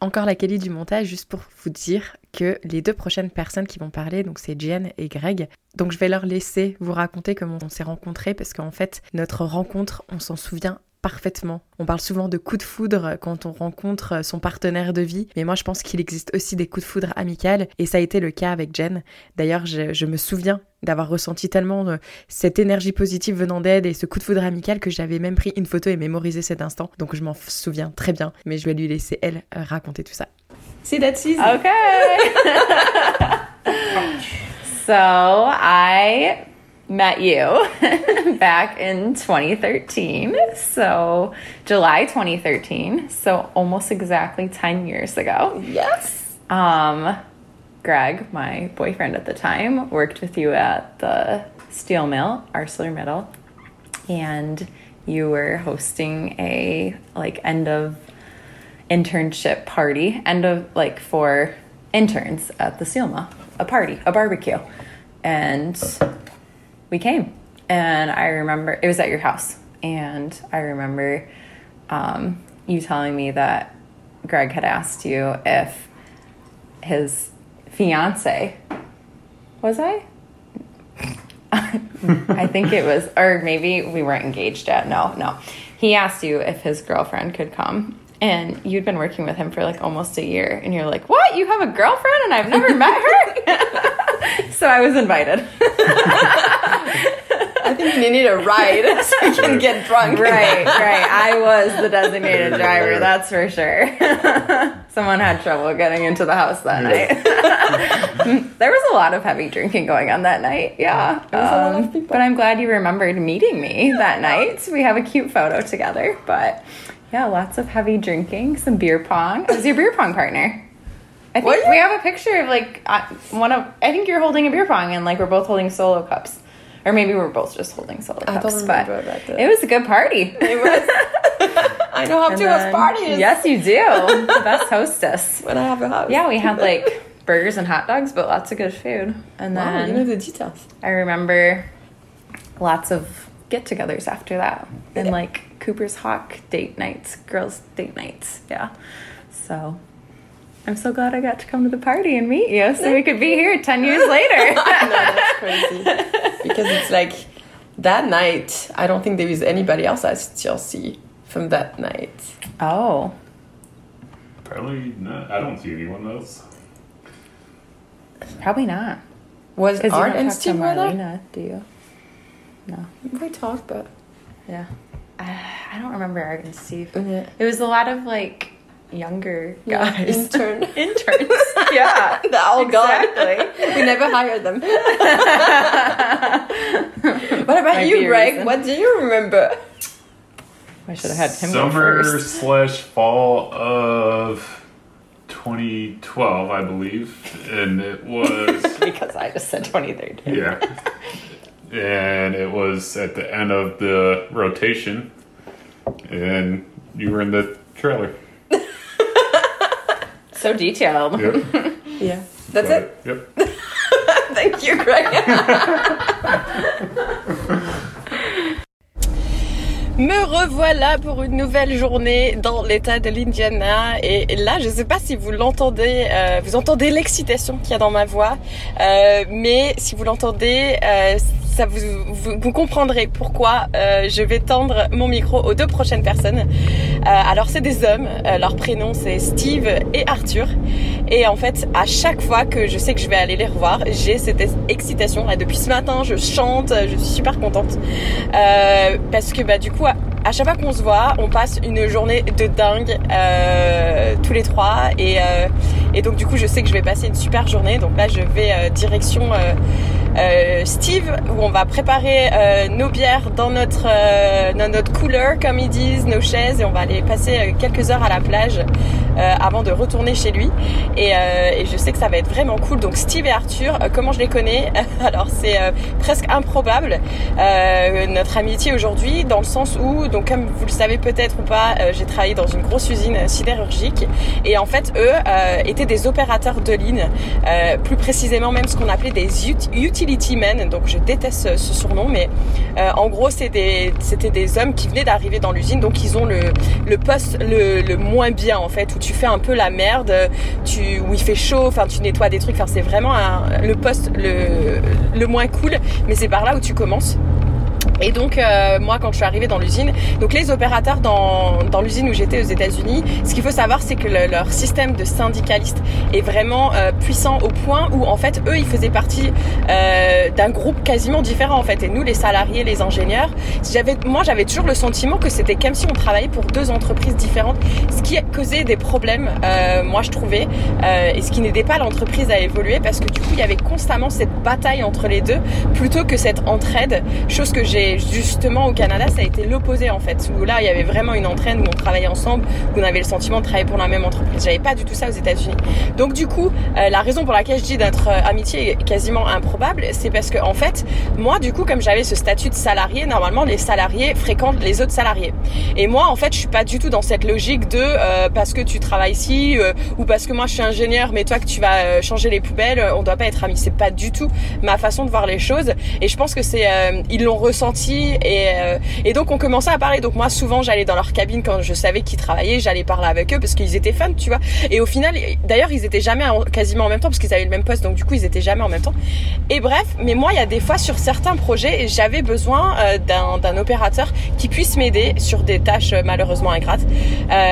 Encore la qualité du montage, juste pour vous dire que les deux prochaines personnes qui vont parler, donc c'est Jen et Greg. Donc je vais leur laisser vous raconter comment on s'est rencontrés parce qu'en fait, notre rencontre, on s'en souvient parfaitement. On parle souvent de coups de foudre quand on rencontre son partenaire de vie, mais moi je pense qu'il existe aussi des coups de foudre amicales et ça a été le cas avec Jen. D'ailleurs, je, je, me souviens d'avoir ressenti tellement euh, cette énergie positive venant d'elle et ce coup de foudre amical que j'avais même pris une photo et mémorisé cet instant. Donc je m'en souviens très bien, mais je vais lui laisser elle raconter tout ça. See easy. Okay. [laughs] [laughs] so I met you [laughs] back in 2013. So, July 2013. So, almost exactly 10 years ago. Yes. Um, Greg, my boyfriend at the time, worked with you at the steel mill, ArcelorMittal, and you were hosting a like end of internship party, end of like for interns at the steel mill, a party, a barbecue. And we came. And i remember it was at your house. And i remember um, you telling me that greg had asked you if his fiance was i? [laughs] I think it was or maybe we weren't engaged yet. No no. He asked you if his girlfriend could come and you'd been working with him for like almost a year and you're like what you have a girlfriend and i've never met her [laughs] so i was invited I think you need a ride [laughs] so you can get drunk. right, right. I was the designated driver, that's for sure. [laughs] Someone had trouble getting into the house that night. there was a lot of heavy drinking going on that night. Yeah. Um, but I'm glad you remembered meeting me that night. We have a cute photo together. But yeah, lots of heavy drinking, some beer pong. I was your beer pong partner. I think we have a picture of like uh, one of. I think you're holding a beer pong and like we're both holding solo cups, or maybe we're both just holding solo I cups. but remember about that. it was a good party. It was. [laughs] I know how to host parties. Yes, you do. The best [laughs] hostess. When I have a house. Yeah, we had [laughs] like burgers and hot dogs, but lots of good food. And Wow, then you know the details. I remember lots of get-togethers after that, and like Cooper's Hawk date nights, girls' date nights. Yeah, so. I'm so glad I got to come to the party and meet you so we could be here 10 years [laughs] later. that's crazy. because it's like that night, I don't think there is anybody else I still see from that night. oh, Probably not. I don't see anyone else. probably not. Was Because you Art don't and talk to Steve? Marlena, do you? No. We talked, but Yeah. I, [sighs] I don't remember Art and Steve. Yeah. It was a lot of like younger guys. [laughs] intern. [laughs] Interns. Yeah. [laughs] They're all exactly. gone. we never hired them. what about Might you, a Greg? What do you remember? I should have had him Summer go first. slash fall of 2012, I believe, and it was Because I just said 2013. yeah, and it was at the end of the rotation, and you were in the trailer. [laughs] So detailed. Yep. [laughs] Yeah. That's it. Yep. [laughs] Thank you, Greg. Me revoilà pour une nouvelle journée dans l'état de l'Indiana et là je sais pas si vous l'entendez, euh, vous entendez l'excitation qu'il y a dans ma voix, euh, mais si vous l'entendez, euh, vous, comprendrez pourquoi euh, je vais tendre mon micro aux deux prochaines personnes. Euh, alors c'est des hommes, euh, leur prénom c'est Steve et Arthur. Et en fait à chaque fois que je sais que je vais aller les revoir, j'ai cette excitation. Depuis ce matin, je chante, je suis super contente. Euh, parce que bah du coup à, chaque fois qu'on se voit, on passe une journée de dingue tous les trois. Et, donc du coup je sais que je vais passer une super journée. Donc là je vais direction euh, Steve où on va préparer euh, nos bières dans notre euh, dans notre cooler comme ils disent, nos chaises et on va aller passer euh, quelques heures à la plage euh, avant de retourner chez lui. Et, euh, et je sais que ça va être vraiment cool. Donc Steve et Arthur comment je les connais? [laughs] Alors c'est presque improbable notre amitié aujourd'hui dans le sens où donc comme vous le savez peut-être ou pas j'ai travaillé dans une grosse usine sidérurgique. Et en fait eux étaient des opérateurs de ligne plus précisément même ce qu'on appelait des ut- donc je déteste ce, surnom mais euh, en gros c'est des- c'était des hommes qui venaient d'arriver dans l'usine donc ils ont le, poste le, moins bien en fait où tu fais un peu la merde tu où il fait chaud enfin tu nettoies des trucs enfin c'est vraiment le poste le moins cool mais c'est par là où tu commences et donc euh, moi quand je suis arrivée dans l'usine, donc les opérateurs dans, dans l'usine où j'étais aux États-Unis, ce qu'il faut savoir c'est que le- leur système de syndicalistes est vraiment euh, puissant au point où en fait eux ils faisaient partie euh, d'un groupe quasiment différent en fait. Et nous les salariés, les ingénieurs, j'avais moi j'avais toujours le sentiment que c'était comme si on travaillait pour deux entreprises différentes, ce qui causait des problèmes euh, moi je trouvais euh, et ce qui n'aidait pas l'entreprise à évoluer parce que du coup il y avait constamment cette bataille entre les deux plutôt que cette entraide, chose que j'ai justement au Canada, ça a été l'opposé en fait, où là il y avait vraiment une entraide où on travaillait ensemble, où on avait le sentiment de travailler pour la même entreprise. J'avais pas du tout ça aux États-Unis. Donc du coup, euh, la raison pour laquelle je dis notre euh, amitié est quasiment improbable, c'est parce que en fait, moi du coup, comme j'avais ce statut de salarié, normalement les salariés fréquentent les autres salariés. Et moi en fait, je suis pas du tout dans cette logique de euh, parce que tu travailles ici ou parce que moi je suis ingénieur, mais toi que tu vas changer les poubelles, on doit pas être amis. C'est pas du tout ma façon de voir les choses. Et je pense que c'est ils l'ont ressenti et euh, et donc on commençait à parler. Donc moi souvent j'allais dans leur cabine quand je savais qu'ils travaillaient, j'allais parler avec eux parce qu'ils étaient fans, tu vois. Et au final, d'ailleurs ils étaient jamais en- quasiment en même temps parce qu'ils avaient le même poste, donc du coup ils étaient jamais en même temps. Et bref, mais moi il y a des fois sur certains projets j'avais besoin euh, d'un opérateur qui puisse m'aider sur des tâches euh, malheureusement ingrates.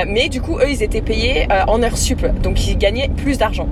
Mais du coup eux ils étaient payés en heures sup, donc ils gagnaient plus d'argent.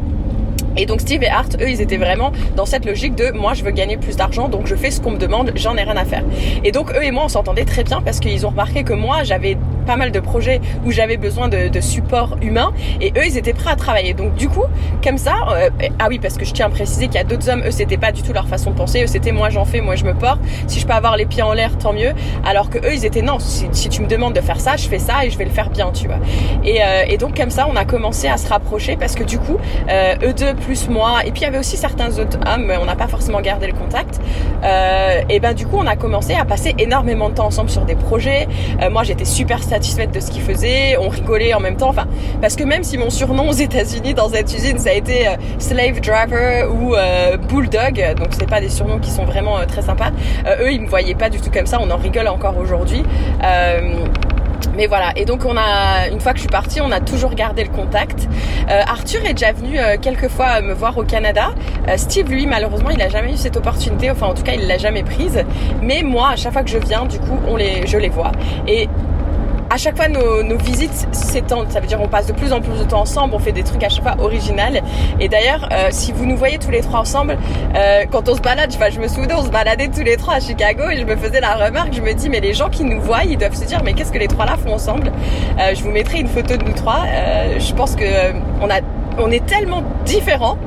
Et donc Steve et Art, eux, ils étaient vraiment dans cette logique de moi, je veux gagner plus d'argent, donc je fais ce qu'on me demande, j'en ai rien à faire. Et donc eux et moi, on s'entendait très bien parce qu'ils ont remarqué que moi, j'avais pas mal de projets où j'avais besoin de, support humain et eux, ils étaient prêts à travailler. Donc du coup, comme ça, euh, ah oui, parce que je tiens à préciser qu'il y a d'autres hommes, eux, c'était pas du tout leur façon de penser. Eux, c'était moi, j'en fais, moi, je me porte. Si je peux avoir les pieds en l'air, tant mieux. Alors que eux, ils étaient non. Si, si, tu me demandes de faire ça, je fais ça et je vais le faire bien, tu vois. Et, euh, et donc comme ça, on a commencé à se rapprocher parce que du coup, euh, eux deux plus moi et puis il y avait aussi certains autres hommes, mais on n'a pas forcément gardé le contact. Euh, et ben du coup, on a commencé à passer énormément de temps ensemble sur des projets. Euh, moi, j'étais super satisfaite de ce qu'ils faisaient. On rigolait en même temps. Enfin, parce que même si mon surnom aux États-Unis dans cette usine, ça a été euh, slave driver ou euh, bulldog, donc c'est pas des surnoms qui sont vraiment euh, très sympas. eux, ils me voyaient pas du tout comme ça. On en rigole encore aujourd'hui. Mais voilà, et donc on a, une fois que je suis partie, on a toujours gardé le contact. Euh, Arthur est déjà venu euh, quelques fois me voir au Canada. Euh, Steve, lui, malheureusement, il a jamais eu cette opportunité. Enfin, en tout cas, il l'a jamais prise. Mais moi, à chaque fois que je viens, du coup, on les, je les vois. Et à chaque fois nos, visites s'étendent. Ça veut dire on passe de plus en plus de temps ensemble, on fait des trucs à chaque fois original. Et d'ailleurs, euh, si vous nous voyez tous les trois ensemble, euh, quand on se balade, enfin, je me souviens, on se baladait tous les trois à Chicago et je me faisais la remarque, je me dis mais les gens qui nous voient, ils doivent se dire mais qu'est-ce que les trois là font ensemble? Euh, Je vous mettrai une photo de nous trois. Je pense que on a, on est tellement différents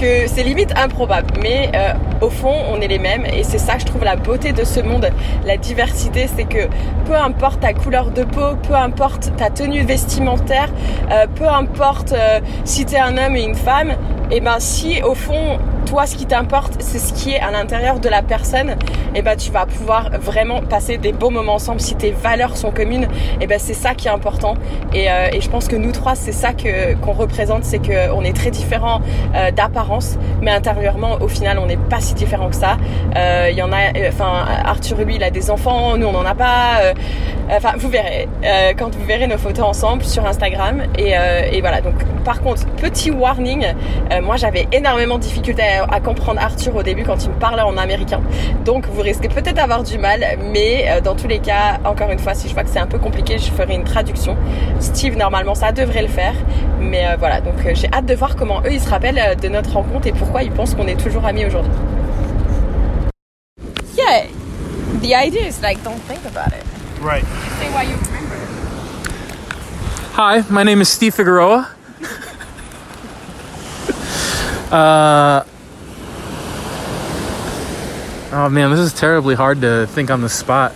que c'est limite improbable. Mais euh, au fond, on est les mêmes et c'est ça que je trouve la beauté de ce monde, la diversité, c'est que peu importe ta couleur de peau, peu importe ta tenue vestimentaire, euh, peu importe euh, si tu es un homme et une femme, et eh ben si au fond toi ce qui t'importe c'est ce qui est à l'intérieur de la personne, et eh ben tu vas pouvoir vraiment passer des beaux moments ensemble. Si tes valeurs sont communes, et eh ben c'est ça qui est important. Et, euh, et je pense que nous trois c'est ça que qu'on représente, c'est que on est très différents euh, d'apparence, mais intérieurement au final on n'est pas si différents que ça. Il euh, y en a, enfin Arthur lui il a des enfants, nous on n'en a pas. Enfin vous verrez. Quand vous verrez nos photos ensemble sur Instagram. Et, et voilà. Donc par contre petit warning. Moi j'avais énormément de difficultés à, à, comprendre Arthur au début quand il me parlait en américain. Donc vous risquez peut-être d'avoir du mal, mais euh, dans tous les cas, encore une fois, si je vois que c'est un peu compliqué, je ferai une traduction. Steve, normalement, ça devrait le faire. Mais euh, voilà, donc euh, j'ai hâte de voir comment eux, ils se rappellent de notre rencontre et pourquoi ils pensent qu'on est toujours amis aujourd'hui. Yeah, the idea is like, don't think about it. Right. Say why you remember. Hi, my name is Steve Figueroa. [laughs] Uh, oh man, this is terribly hard to think on the spot.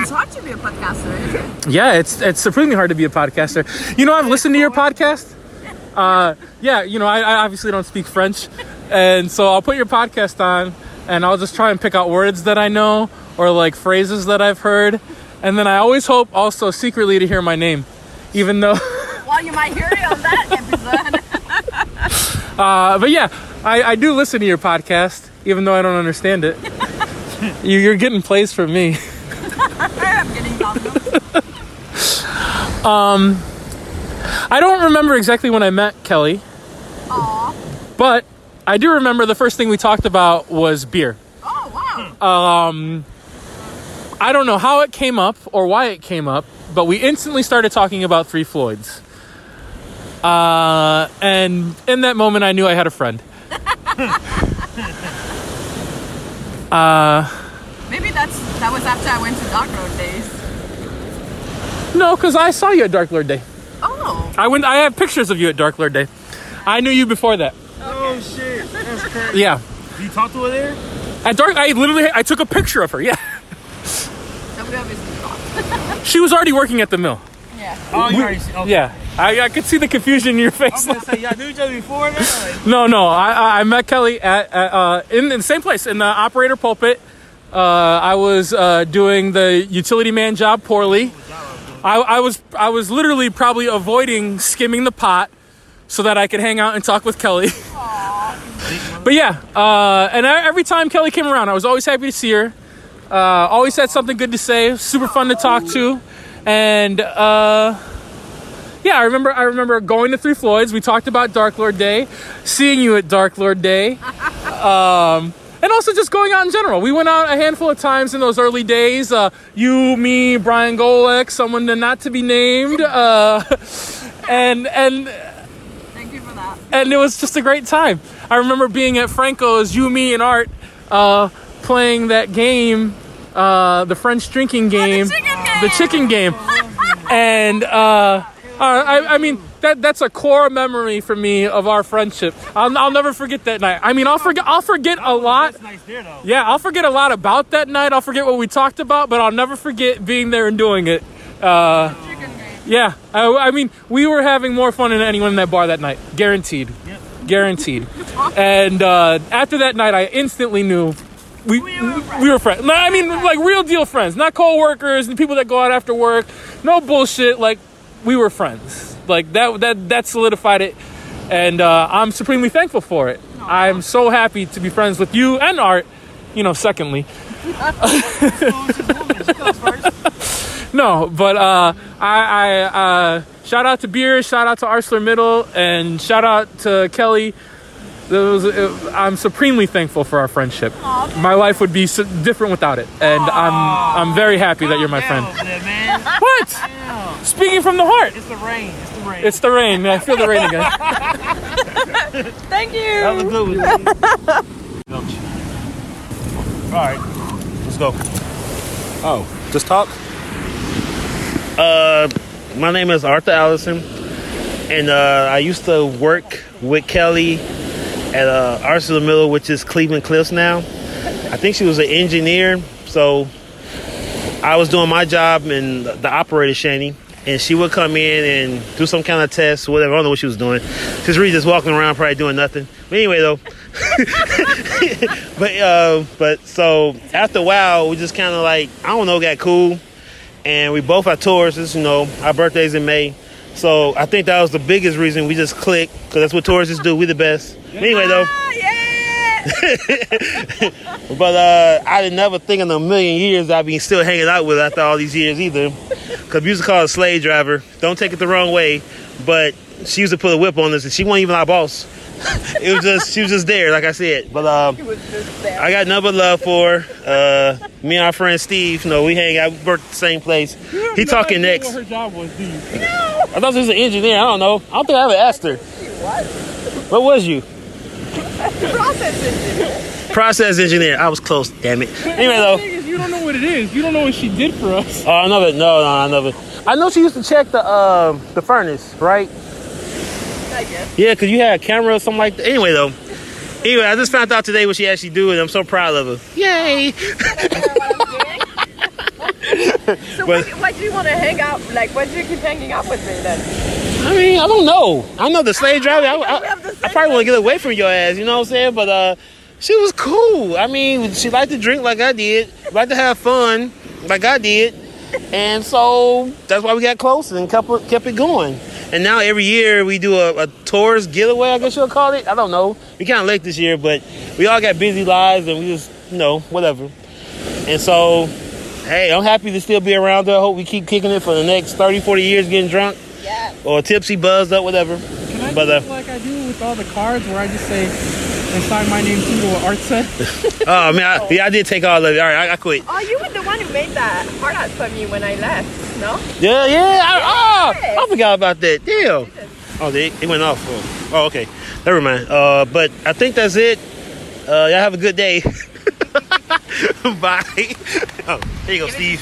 It's hard to be a podcaster. Yeah, it's it's supremely hard to be a podcaster. You know, I've listened to your podcast. Uh, yeah, you know, I, I obviously don't speak French, and so I'll put your podcast on, and I'll just try and pick out words that I know or like phrases that I've heard, and then I always hope also secretly to hear my name, even though. Well, you might hear it on that episode. [laughs] Uh, but yeah, I, I, do listen to your podcast, even though I don't understand it. [laughs] you, are getting plays from me. I'm getting [laughs] Um, I don't remember exactly when I met Kelly. Aww. But I do remember the first thing we talked about was beer. Oh wow. Um, I don't know how it came up or why it came up, but we instantly started talking about Three Floyds. Uh, and in that moment, I knew I had a friend. [laughs] uh, Maybe that's that was after I went to Dark Road days. No, because I saw you at Dark Lord Day. Oh. I went. I have pictures of you at Dark Lord Day. I knew you before that. Oh shit, that's crazy. Yeah. Did you talk to her there? At Dark, I literally I took a picture of her. Yeah. she was already working at the mill. Yeah. Oh, you already see. Okay. Yeah. I, I could see the confusion in your face. I was gonna say, y'all knew each other before? Like, [laughs] No, no. I, I met Kelly at, at uh, in, in the same place in the operator pulpit. Uh, I was uh, doing the utility man job poorly. I, I was I was literally probably avoiding skimming the pot so that I could hang out and talk with Kelly. [laughs] but yeah, uh, and I, every time Kelly came around, I was always happy to see her. Uh, always had something good to say. Super fun to talk to, and uh, [laughs] yeah, I remember. I remember going to Three Floyds. We talked about Dark Lord Day, seeing you at Dark Lord Day, [laughs] um, and also just going out in general. We went out a handful of times in those early days. Uh, you, me, Brian Golek, someone not to be named, uh, [laughs] and and Thank you for that. and it was just a great time. I remember being at Franco's, you, me, and Art, uh, playing that game, uh, the French drinking game, the chicken game, and uh, I, I mean that that's a core memory for me of our friendship. I'll, I'll never forget that night. I mean, I'll forget I'll forget a lot. That's nice there though. Yeah, I'll forget a lot about that night. I'll forget what we talked about, but I'll never forget being there and doing it. Uh, yeah, I, I mean, we were having more fun than anyone in that bar that night, guaranteed, guaranteed. [laughs] And uh, after that night, I instantly knew we we were friends. No, I mean, like real deal friends, not co-workers and people that go out after work. No bullshit. Like we were friends. Like that that that solidified it, and uh, I'm supremely thankful for it. I'm so happy to be friends with you and Art. You know, secondly. [laughs] No, but uh, I, I uh, shout out to Beer, shout out to ArcelorMittal, and shout out to Kelly. It was, it, I'm supremely thankful for our friendship. my life would be so different without it, and I'm I'm very happy that you're my friend. man. [laughs] What? Speaking from the heart, It's the rain. It's the rain. it's the rain. I feel the rain again. [laughs] Thank you. that was good one. [laughs] All right, let's go. Oh, just talk? Uh, my name is Arthur Allison, and uh, I used to work with Kelly at uh, ArcelorMittal, which is Cleveland Cliffs now. I think she was an engineer, so I was doing my job and the operator Shani, and she would come in and do some kind of test, whatever. I don't know what she was doing. She's really just walking around, probably doing nothing. But anyway, though. [laughs] but uh, but so after a while, we just kind of like I don't know, got cool, and we both are Tauruses. You know, our birthdays in May, so I think that was the biggest reason we just clicked because that's what tourists do. We the best. Anyway, though. [laughs] but uh, I didn't never think in a million years I'd be still hanging out with after all these years either. Because we used to call her a slave driver. Don't take it the wrong way, but she used to put a whip on us, and she wasn't even our boss. [laughs] it was just she was just there, like I said. But um, I got nothing but love for her. Uh, me and our friend Steve, you know, we hang out, we work the same place. He talking next. Her job was, do you? I thought she was an engineer. I don't know. I don't think I ever asked her. What What was you? Process engineer. Process engineer. I was close. Damn it. Anyway, though. Is, you don't know what it is. You don't know what she did for us. Oh, I know that. No, no, I never. I know she used to check the um the furnace, right? I guess. Yeah, cause you had a camera or something like that. Anyway, though. Anyway, I just found out today what she actually do, and I'm so proud of her. Yay! [laughs] So But- why, why do you want to hang out? Like, why do you keep hanging out with me then? I mean, I don't know. I know the slave driver. I, We I, I probably want to get away from your ass. You know what I'm saying? But uh, she was cool. I mean, she liked to drink like I did, liked to have fun like I did, and so that's why we got close and kept kept it going. And now every year we do a, a tourist getaway. I guess you'll call it. I don't know. We kind of late this year, but we all got busy lives and we just, you know, whatever. And so, hey, I'm happy to still be around her. I hope we keep kicking it for the next 30, 40 years, getting drunk Yeah. or tipsy, buzzed up, whatever. Can I But, do uh, like I do with all the cards where I just say and sign my name too what Art said? [laughs] Oh man, I, yeah, I did take all of it. All right, I, I quit. Oh, you were the one who made that hard out for me when I left, no? Yeah, yeah. I, oh, I forgot about that. Damn. Oh, they, it went off. Oh, oh, okay. Never mind. Uh, but I think that's it. Uh, y'all have a good day. [laughs] Bye. [laughs] Oh, there you go, Steve.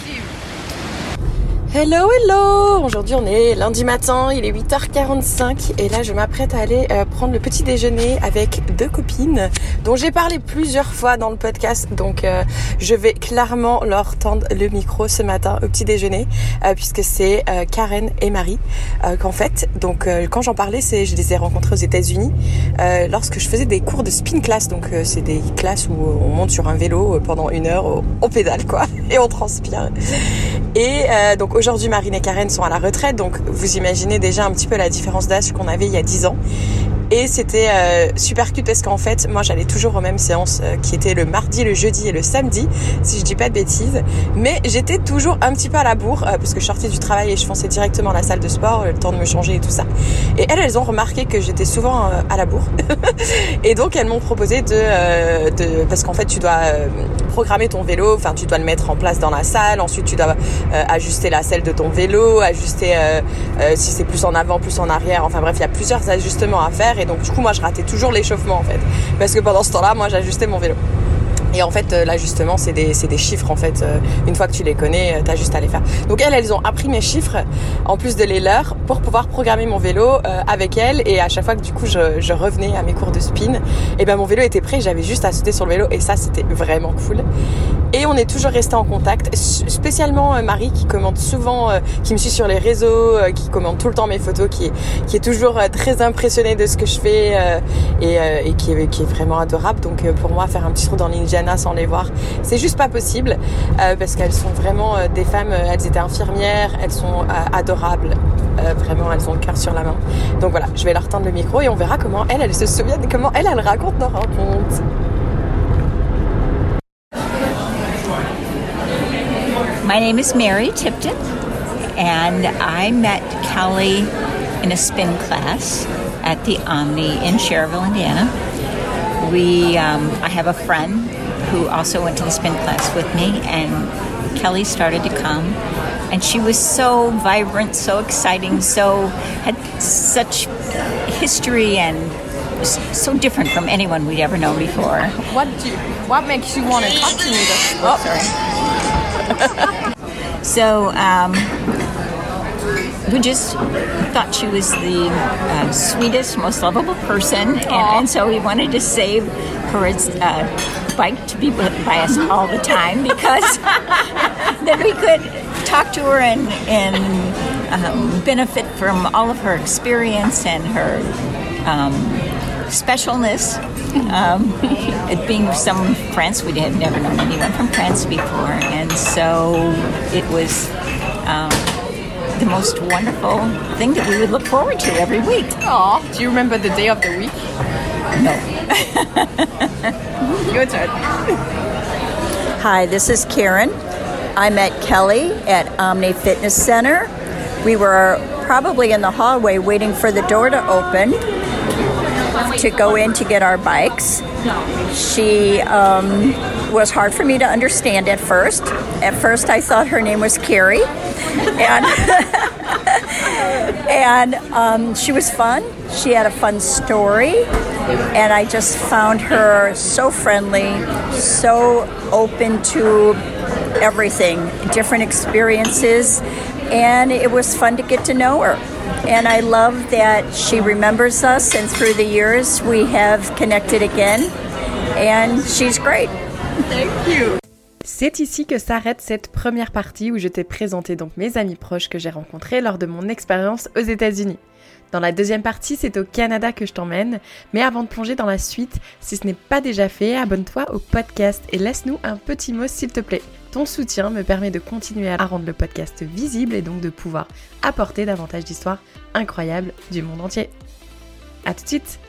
Hello, hello. Aujourd'hui on est lundi matin, il est 8h45 et là je m'apprête à aller euh, prendre le petit déjeuner avec deux copines dont j'ai parlé plusieurs fois dans le podcast. Donc euh, je vais clairement leur tendre le micro ce matin au petit déjeuner euh, puisque c'est euh, Karen et Marie euh, qu'en fait donc euh, quand j'en parlais c'est je les ai rencontrées aux États-Unis lorsque je faisais des cours de spin class. Donc c'est des classes où on monte sur un vélo pendant une heure au pédale quoi [laughs] et on transpire. Et donc aujourd'hui, Marine et Karen sont à la retraite, donc vous imaginez déjà un petit peu la différence d'âge qu'on avait il y a 10 ans. Et c'était euh, super cute parce qu'en fait, moi j'allais toujours aux mêmes séances euh, qui étaient le mardi, le jeudi et le samedi, si je dis pas de bêtises. Mais j'étais toujours un petit peu à la bourre euh, parce que je sortais du travail et je fonçais directement à la salle de sport, le temps de me changer et tout ça. Et elles, elles ont remarqué que j'étais souvent euh, à la bourre. [laughs] et donc elles m'ont proposé de, euh, de parce qu'en fait tu dois euh, programmer ton vélo. Enfin, tu dois le mettre en place dans la salle. Ensuite, tu dois ajuster la selle de ton vélo, ajuster si c'est plus en avant, plus en arrière. Enfin bref, il y a plusieurs ajustements à faire. Donc du coup, moi, je ratais toujours l'échauffement en fait, parce que pendant ce temps-là, moi, j'ajustais mon vélo. Et en fait, euh, l'ajustement, c'est des, des, chiffres en fait. Euh, une fois que tu les connais, euh, tu as juste à les faire. Donc elles, elles ont appris mes chiffres en plus de les leurs pour pouvoir programmer mon vélo avec elles. Et à chaque fois que du coup je, je revenais à mes cours de spin, et eh ben mon vélo était prêt. J'avais juste à sauter sur le vélo et ça c'était vraiment cool. Et on est toujours resté en contact, spécialement Marie qui commente souvent, qui me suit sur les réseaux, qui commente tout le temps mes photos, qui est, qui est toujours très impressionnée de ce que je fais et, et qui, est, qui est vraiment adorable. Donc pour moi, faire un petit trou dans Sans les voir. C'est juste pas possible euh, parce qu'elles sont vraiment euh, des femmes, euh, elles étaient infirmières, elles sont adorables, vraiment elles ont le cœur sur la main. Donc voilà, je vais leur tendre le micro et on verra comment elles, elles se souviennent, comment elles, elles racontent nos rencontres. My name is Mary Tipton and I met Kelly in a spin class at the Omni in Cherville, Indiana. We, um, I have a friend who also went to the spin class with me, and Kelly started to come. And she was so vibrant, so exciting, so had such history and so different from anyone we'd ever known before. What do you, what makes you want to talk to me? This, oh, sorry. [laughs] so um, we just thought she was the uh, sweetest, most lovable person, and, and, so we wanted to save her uh, bike to be by us all the time because [laughs] then we could talk to her and, and um, benefit from all of her experience and her um, specialness. Um, it being some France, we had never known anyone from France before, and so it was. Um, the most wonderful thing that we would look forward to every week. Aw, do you remember the day of the week? No. [laughs] [laughs] Your turn. Hi, this is Karen. I met Kelly at Omni Fitness Center. We were probably in the hallway waiting for the door to open to go in to get our bikes. She um, was hard for me to understand at first. At first, I thought her name was Carrie, [laughs] and [laughs] and um, she was fun. She had a fun story, and I just found her so friendly, so open to everything, different experiences, and it was fun to get to know her. And I love that she remembers us, and through the years, we have connected again, and she's great. Thank you. C'est ici que s'arrête cette première partie où je t'ai présenté donc mes amis proches que j'ai rencontrés lors de mon expérience aux États-Unis. Dans la deuxième partie, c'est au Canada que je t'emmène, mais avant de plonger dans la suite, si ce n'est pas déjà fait, abonne-toi au podcast et laisse-nous un petit mot s'il te plaît. Ton soutien me permet de continuer à rendre le podcast visible et donc de pouvoir apporter davantage d'histoires incroyables du monde entier. A tout de suite